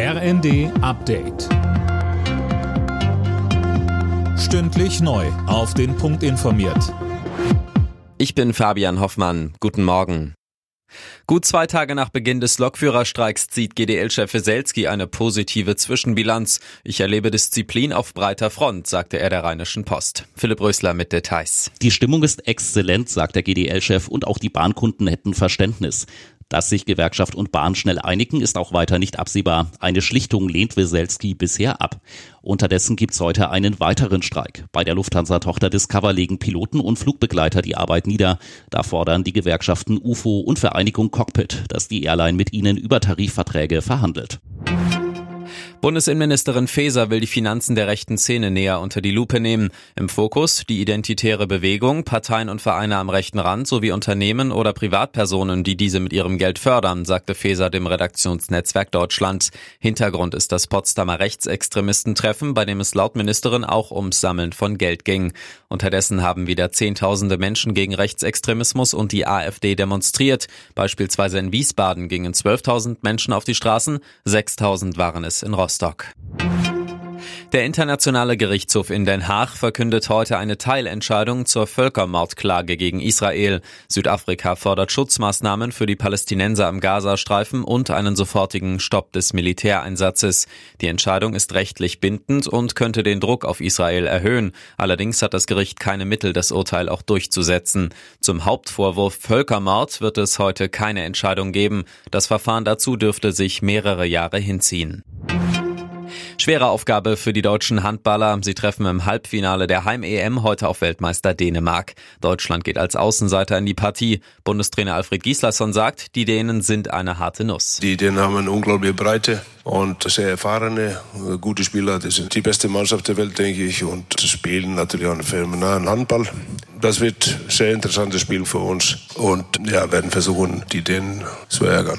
RND Update. Stündlich neu. Auf den Punkt informiert. Ich bin Fabian Hoffmann. Guten Morgen. Gut zwei Tage nach Beginn des Lokführerstreiks zieht GDL-Chef Weselski eine positive Zwischenbilanz. Ich erlebe Disziplin auf breiter Front, sagte er der Rheinischen Post. Philipp Rösler mit Details. Die Stimmung ist exzellent, sagt der GDL-Chef, und auch die Bahnkunden hätten Verständnis. Dass sich Gewerkschaft und Bahn schnell einigen, ist auch weiter nicht absehbar. Eine Schlichtung lehnt Weselski bisher ab. Unterdessen gibt's heute einen weiteren Streik. Bei der Lufthansa-Tochter Discover legen Piloten und Flugbegleiter die Arbeit nieder. Da fordern die Gewerkschaften UFO und Vereinigung Cockpit, dass die Airline mit ihnen über Tarifverträge verhandelt. Bundesinnenministerin Faeser will die Finanzen der rechten Szene näher unter die Lupe nehmen. Im Fokus die identitäre Bewegung, Parteien und Vereine am rechten Rand sowie Unternehmen oder Privatpersonen, die diese mit ihrem Geld fördern, sagte Faeser dem Redaktionsnetzwerk Deutschland. Hintergrund ist das Potsdamer Rechtsextremistentreffen, bei dem es laut Ministerin auch ums Sammeln von Geld ging. Unterdessen haben wieder Zehntausende Menschen gegen Rechtsextremismus und die AfD demonstriert. Beispielsweise in Wiesbaden gingen 12.000 Menschen auf die Straßen, 6.000 waren es in Rostock. Rostock. Der Internationale Gerichtshof in Den Haag verkündet heute eine Teilentscheidung zur Völkermordklage gegen Israel. Südafrika fordert Schutzmaßnahmen für die Palästinenser im Gazastreifen und einen sofortigen Stopp des Militäreinsatzes. Die Entscheidung ist rechtlich bindend und könnte den Druck auf Israel erhöhen. Allerdings hat das Gericht keine Mittel, das Urteil auch durchzusetzen. Zum Hauptvorwurf Völkermord wird es heute keine Entscheidung geben. Das Verfahren dazu dürfte sich mehrere Jahre hinziehen. Schwere Aufgabe für die deutschen Handballer. Sie treffen im Halbfinale der Heim-EM heute auf Weltmeister Dänemark. Deutschland geht als Außenseiter in die Partie. Bundestrainer Alfred Gislason sagt, die Dänen sind eine harte Nuss. Die Dänen haben eine unglaubliche Breite und sehr erfahrene, gute Spieler. Das sind die beste Mannschaft der Welt, denke ich, und spielen natürlich auch einen phänomenalen Handball. Das wird ein sehr interessantes Spiel für uns und ja, werden versuchen, die Dänen zu ärgern.